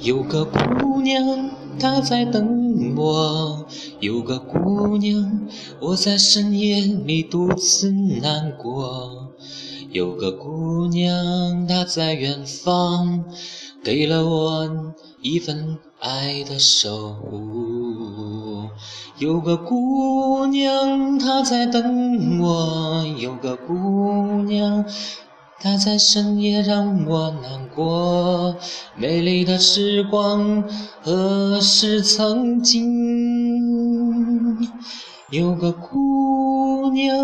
有个姑娘，她在等我。有个姑娘，我在深夜里独自难过。有个姑娘，她在远方，给了我一份爱的守护。有个姑娘，她在等我。有个姑娘。它在深夜让我难过，美丽的时光何时曾经？有个姑娘，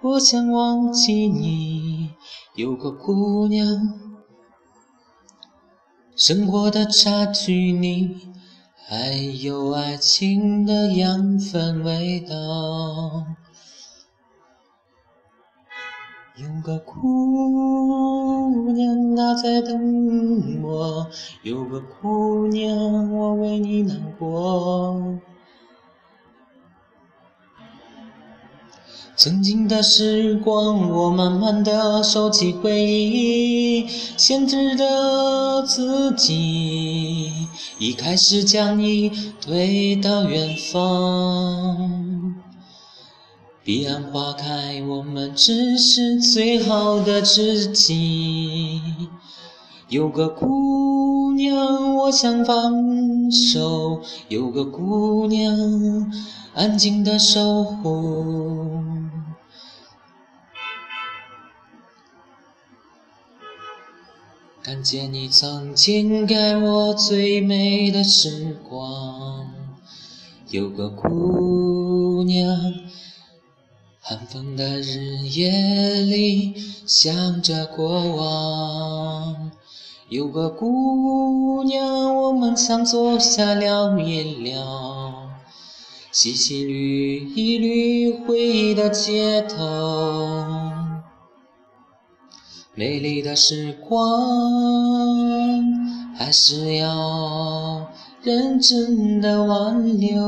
我想忘记你。有个姑娘，生活的差距你还有爱情的养分味道。有个姑娘，她在等我。有个姑娘，我为你难过。曾经的时光，我慢慢的收起回忆，限制的自己，一开始将你推到远方。彼岸花开，我们只是最好的知己。有个姑娘，我想放手；有个姑娘，安静的守候。感谢你曾经给我最美的时光。有个姑娘。寒风的日夜里，想着过往。有个姑娘，我们曾坐下聊一聊，细细捋一捋回忆的街头。美丽的时光，还是要。认真的挽留，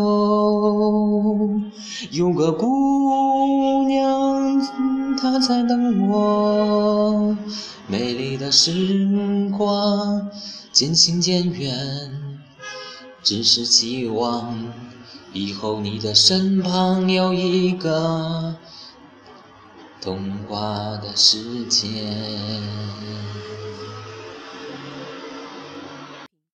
有个姑娘，她在等我。美丽的时光渐行渐远，只是希望以后你的身旁有一个童话的世界。